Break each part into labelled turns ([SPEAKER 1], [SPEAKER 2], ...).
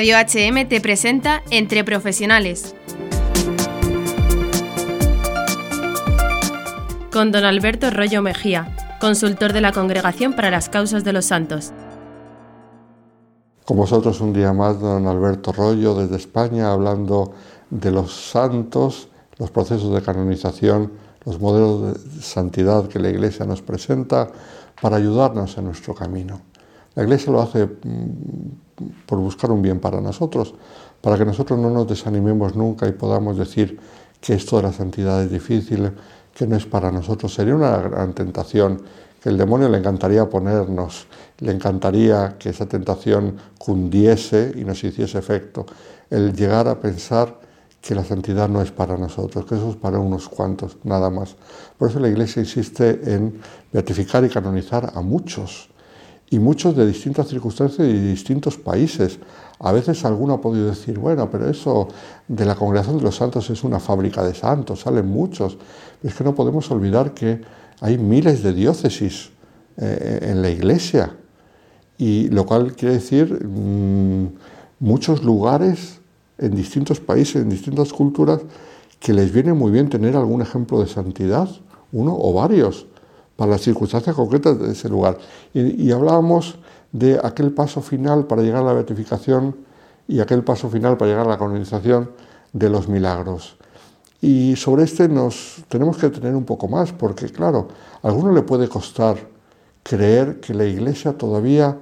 [SPEAKER 1] Radio HM te presenta Entre Profesionales. Con don Alberto Rollo Mejía, consultor de la Congregación para las Causas de los Santos.
[SPEAKER 2] Con vosotros un día más, don Alberto Rollo, desde España, hablando de los santos, los procesos de canonización, los modelos de santidad que la Iglesia nos presenta para ayudarnos en nuestro camino. La Iglesia lo hace mm, por buscar un bien para nosotros, para que nosotros no nos desanimemos nunca y podamos decir que esto de la santidad es difícil, que no es para nosotros. Sería una gran tentación que el demonio le encantaría ponernos, le encantaría que esa tentación cundiese y nos hiciese efecto, el llegar a pensar que la santidad no es para nosotros, que eso es para unos cuantos, nada más. Por eso la Iglesia insiste en beatificar y canonizar a muchos, y muchos de distintas circunstancias y distintos países. A veces alguno ha podido decir, bueno, pero eso de la congregación de los santos es una fábrica de santos, salen muchos. es que no podemos olvidar que hay miles de diócesis eh, en la iglesia, y lo cual quiere decir mm, muchos lugares en distintos países, en distintas culturas, que les viene muy bien tener algún ejemplo de santidad, uno o varios para las circunstancias concretas de ese lugar. Y, hablábamos de aquel paso final para llegar a la beatificación y aquel paso final para llegar a la canonización de los milagros. Y sobre este nos tenemos que tener un poco más, porque claro, a alguno le puede costar creer que la Iglesia todavía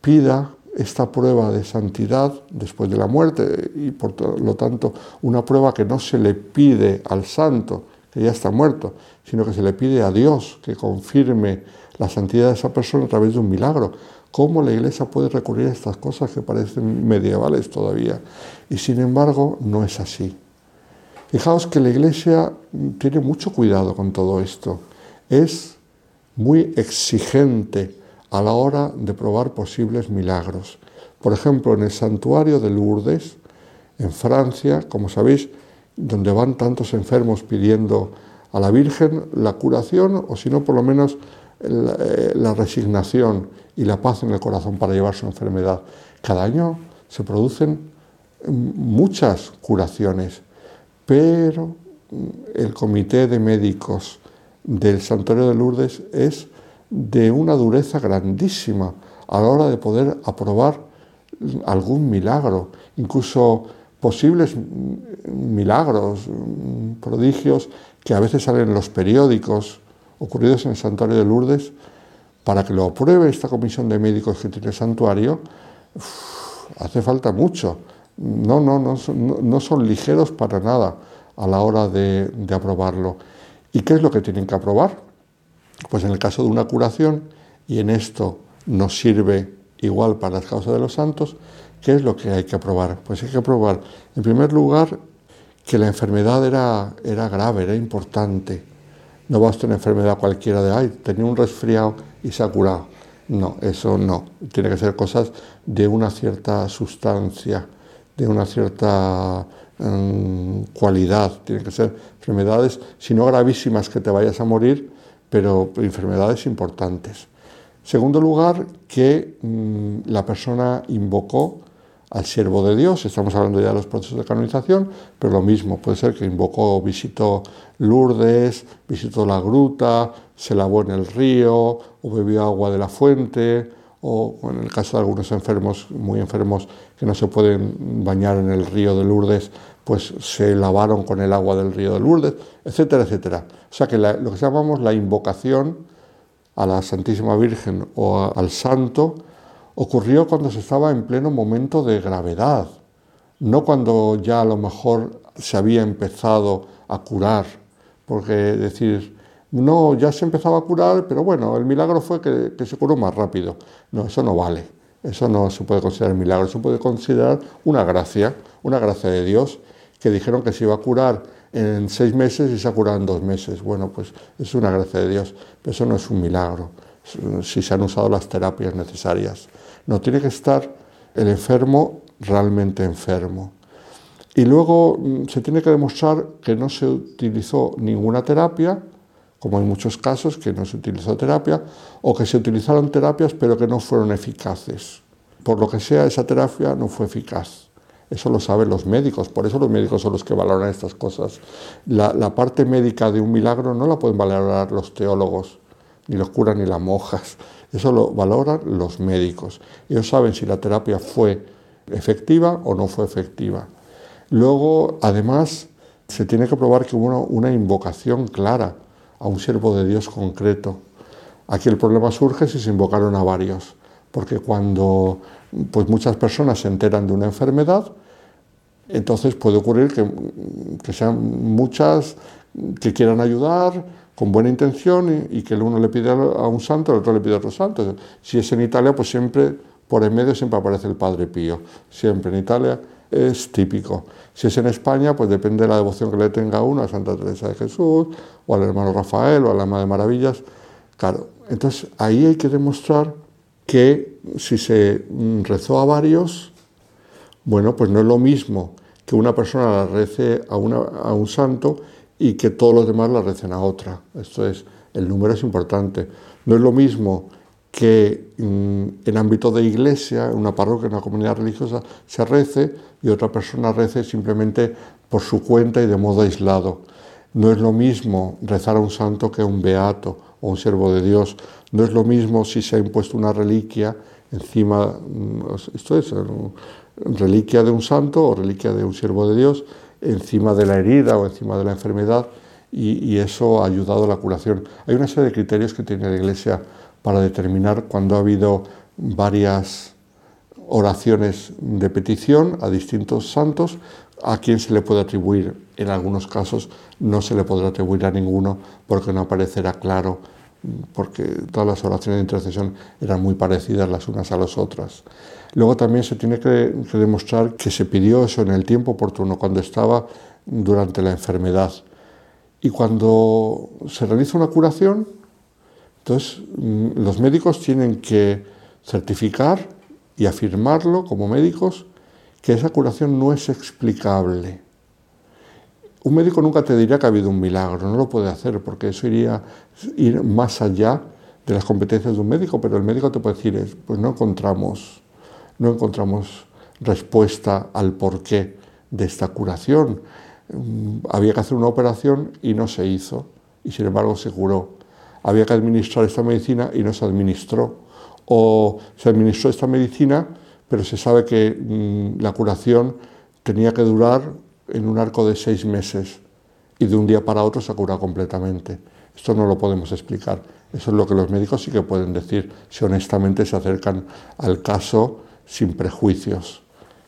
[SPEAKER 2] pida esta prueba de santidad después de la muerte y por lo tanto una prueba que no se le pide al santo, que ya está muerto, sino que se le pide a Dios que confirme la santidad de esa persona a través de un milagro. ¿Cómo la Iglesia puede recurrir a estas cosas que parecen medievales todavía? Y sin embargo, no es así. Fijaos que la Iglesia tiene mucho cuidado con todo esto. Es muy exigente a la hora de probar posibles milagros. Por ejemplo, en el santuario de Lourdes, en Francia, como sabéis, donde van tantos enfermos pidiendo a la Virgen la curación o si no por lo menos eh, la, resignación y la paz en el corazón para llevar su enfermedad. Cada año se producen muchas curaciones, pero el comité de médicos del Santuario de Lourdes es de una dureza grandísima a la hora de poder aprobar algún milagro, incluso posibles milagros, prodigios que a veces salen en los periódicos ocurridos en el santuario de Lourdes, para que lo apruebe esta comisión de médicos que tiene el santuario, hace falta mucho. No, no, no, no, son ligeros para nada a la hora de, de aprobarlo. ¿Y qué es lo que tienen que aprobar? Pues en el caso de una curación, y en esto nos sirve igual para las causas de los santos, ¿qué es lo que hay que aprobar? Pues hay que aprobar, en primer lugar, que la enfermedad era, era grave, era importante. No basta una enfermedad cualquiera de, ay, tenía un resfriado y se ha curado. No, eso no. Tiene que ser cosas de una cierta sustancia, de una cierta mm, cualidad. Tienen que ser enfermedades, si no gravísimas, que te vayas a morir, pero enfermedades importantes. Segundo lugar, que mm, la persona invocó al siervo de Dios, estamos hablando ya de los procesos de canonización, pero lo mismo, puede ser que invocó, visitó Lourdes, visitó la gruta, se lavó en el río, o bebió agua de la fuente, o en el caso de algunos enfermos, muy enfermos, que no se pueden bañar en el río de Lourdes, pues se lavaron con el agua del río de Lourdes, etcétera, etcétera. O sea que lo que llamamos la invocación a la Santísima Virgen o al Santo ocurrió cuando se estaba en pleno momento de gravedad, no cuando ya a lo mejor se había empezado a curar, porque decir, no, ya se empezaba a curar, pero bueno, el milagro fue que, se curó más rápido. No, eso no vale, eso no se puede considerar milagro, se puede considerar una gracia, una gracia de Dios que dijeron que se iba a curar en seis meses y se ha curado en dos meses. Bueno, pues es una gracia de Dios, pero eso no es un milagro, si se han usado las terapias necesarias. No, tiene que estar el enfermo realmente enfermo. Y luego mm, se tiene que demostrar que no se utilizó ninguna terapia, como en muchos casos que no se utilizó terapia, o que se utilizaron terapias pero que no fueron eficaces. por lo que sea, esa terapia no fue eficaz. Eso lo saben los médicos, por eso los médicos son los que valoran estas cosas. La, la parte médica de un milagro no la pueden valorar los teólogos, ni los curas, ni las monjas. Eso lo valoran los médicos. Ellos saben si la terapia fue efectiva o no fue efectiva. Luego, además, se tiene que probar que hubo una, invocación clara a un siervo de Dios concreto. Aquí el problema surge si se invocaron a varios, porque cuando pues muchas personas se enteran de una enfermedad, entonces puede ocurrir que, que sean muchas que quieran ayudar con buena intención y, que el uno le pide a un santo, el otro le pide a otro santo. Si es en Italia, pues siempre por en medio siempre aparece el Padre Pío, siempre en Italia es típico. Si es en España, pues depende de la devoción que le tenga uno a Santa Teresa de Jesús, o al hermano Rafael, o a la Ama de Maravillas. Claro, entonces ahí hay que demostrar que si se rezó a varios, bueno, pues no es lo mismo que una persona la rece a, a un santo y que todos los demás la recen a otra. Esto es, el número es importante. No es lo mismo que mm, en ámbito de iglesia, en una parroquia, en una comunidad religiosa, se rece y otra persona rece simplemente por su cuenta y de modo aislado. No es lo mismo rezar a un santo que a un beato o un siervo de Dios. No es lo mismo si se ha impuesto una reliquia encima, mm, esto es, reliquia de un santo o reliquia de un siervo de Dios encima de la herida o encima de la enfermedad y, eso ha ayudado a la curación. Hay una serie de criterios que tiene la Iglesia para determinar cuando ha habido varias oraciones de petición a distintos santos, a quién se le puede atribuir. En algunos casos no se le podrá atribuir a ninguno porque no aparecerá claro, porque todas las oraciones de intercesión eran muy parecidas las unas a las otras. Luego también se tiene que, demostrar que se pidió eso en el tiempo oportuno, cuando estaba durante la enfermedad. Y cuando se realiza una curación, entonces, mm, los médicos tienen que certificar y afirmarlo como médicos que esa curación no es explicable. Un médico nunca te dirá que ha habido un milagro, no lo puede hacer porque eso iría ir más allá de las competencias de un médico, pero el médico te puede decir, pues no encontramos, respuesta al porqué de esta curación. Mm, había que hacer una operación y no se hizo, y sin embargo se curó había que administrar esta medicina y no se administró. O se administró esta medicina, pero se sabe que mm, la curación tenía que durar en un arco de seis meses y de un día para otro se cura completamente. Esto no lo podemos explicar. Eso es lo que los médicos sí que pueden decir si honestamente se acercan al caso sin prejuicios,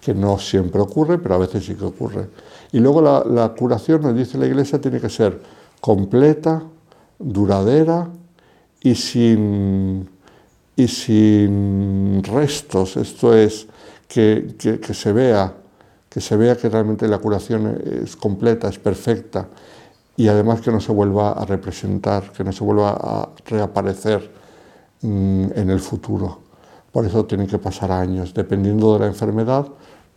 [SPEAKER 2] que no siempre ocurre, pero a veces sí que ocurre. Y luego la, la curación, nos dice la Iglesia, tiene que ser completa, duradera y sin, y sin restos, esto es, que, que, se vea, que se vea que realmente la curación es completa, es perfecta, y además que no se vuelva a representar, que no se vuelva a reaparecer mm, en el futuro. Por eso tienen que pasar años. Dependiendo de la enfermedad,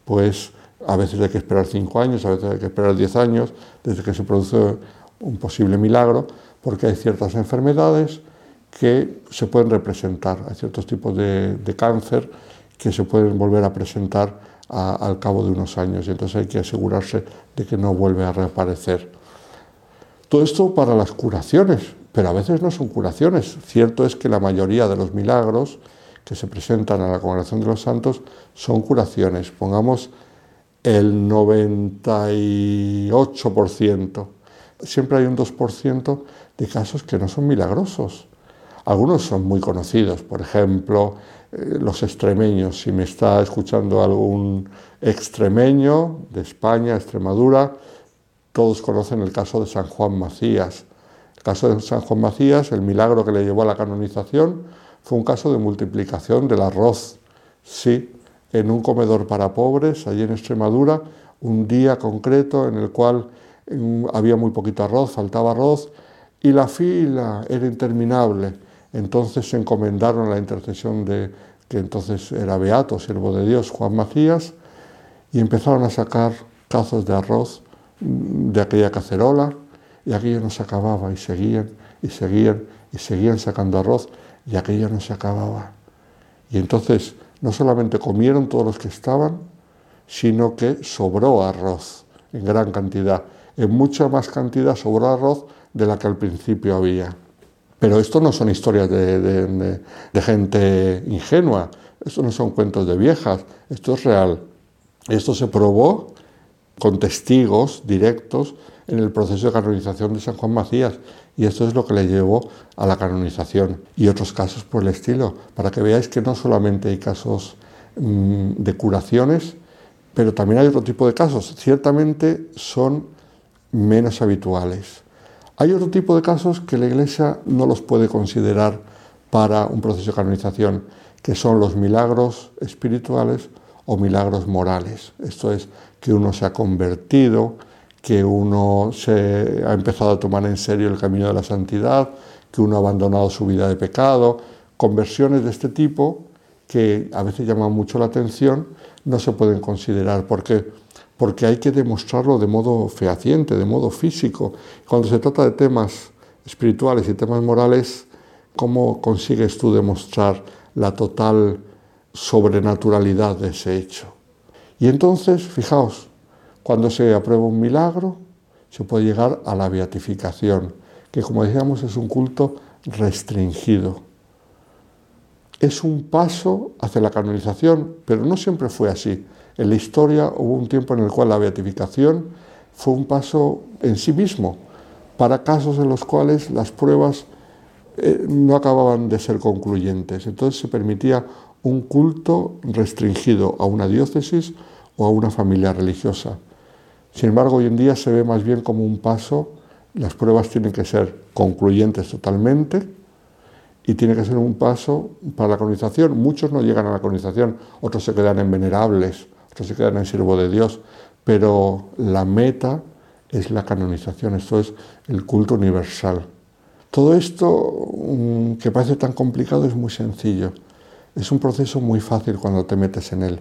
[SPEAKER 2] pues a veces hay que esperar cinco años, a veces hay que esperar diez años desde que se produce un posible milagro, porque hay ciertas enfermedades que se pueden representar, hay ciertos tipos de, cáncer que se pueden volver a presentar al cabo de unos años y entonces hay que asegurarse de que no vuelve a reaparecer. Todo esto para las curaciones, pero a veces no son curaciones. Cierto es que la mayoría de los milagros que se presentan a la congregación de los santos son curaciones, pongamos el 98%. Siempre hay un 2% de casos que no son milagrosos. Algunos son muy conocidos, por ejemplo, los extremeños. Si me está escuchando algún extremeño de España, Extremadura, todos conocen el caso de San Juan Macías. El caso de San Juan Macías, el milagro que le llevó a la canonización, fue un caso de multiplicación del arroz. Sí, en un comedor para pobres, allí en Extremadura, un día concreto en el cual mm, había muy poquito arroz, faltaba arroz, y la fila era interminable. Entonces se encomendaron la intercesión de que entonces era beato, siervo de Dios, Juan Macías, y empezaron a sacar cazos de arroz de aquella cacerola, y aquello no se acababa, y seguían, y seguían, y seguían sacando arroz, y aquello no se acababa. Y entonces No solamente comieron todos los que estaban, sino que sobró arroz en gran cantidad. En mucha más cantidad sobró arroz de la que al principio había. Pero esto no son historias de, gente ingenua, esto no son cuentos de viejas, esto es real. Esto se probó con testigos directos en el proceso de canonización de San Juan Macías y esto es lo que le llevó a la canonización y otros casos por el estilo, para que veáis que no solamente hay casos mm, de curaciones, pero también hay otro tipo de casos. Ciertamente son menos habituales. Hay otro tipo de casos que la Iglesia no los puede considerar para un proceso de canonización, que son los milagros espirituales o milagros morales. Esto es que uno se ha convertido, que uno se ha empezado a tomar en serio el camino de la santidad, que uno ha abandonado su vida de pecado. Conversiones de este tipo, que a veces llaman mucho la atención, no se pueden considerar. ¿Por qué? Porque hay que demostrarlo de modo fehaciente, de modo físico. Cuando se trata de temas espirituales y temas morales, ¿cómo consigues tú demostrar la total sobrenaturalidad de ese hecho? Y entonces, fijaos, cuando se aprueba un milagro, se puede llegar a la beatificación, que como decíamos es un culto restringido. Es un paso hacia la canonización, pero no siempre fue así. En la historia hubo un tiempo en el cual la beatificación fue un paso en sí mismo para casos en los cuales las pruebas eh, no acababan de ser concluyentes. Entonces se permitía un culto restringido a una diócesis o a una familia religiosa. Sin embargo, hoy en día se ve más bien como un paso, las pruebas tienen que ser concluyentes totalmente y tiene que ser un paso para la canonización. Muchos no llegan a la canonización, otros se quedan en venerables, se quedan en siervo de Dios, pero la meta es la canonización, esto es el culto universal. Todo esto mm, que parece tan complicado es muy sencillo. Es un proceso muy fácil cuando te metes en él.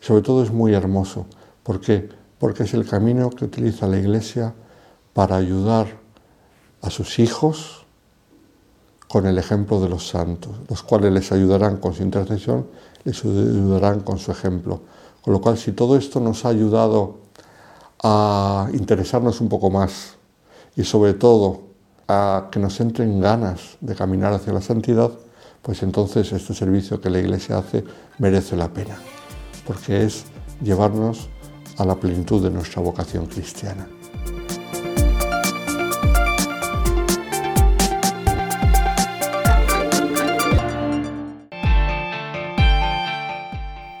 [SPEAKER 2] Sobre todo es muy hermoso. ¿Por qué? Porque es el camino que utiliza la Iglesia para ayudar a sus hijos con el ejemplo de los santos, los cuales les ayudarán con su intercesión, les ayudarán con su ejemplo. Con lo cual, si todo esto nos ha ayudado a interesarnos un poco más y sobre todo a que nos entren ganas de caminar hacia la santidad, pues entonces este servicio que la Iglesia hace merece la pena, porque es llevarnos a la plenitud de nuestra vocación cristiana.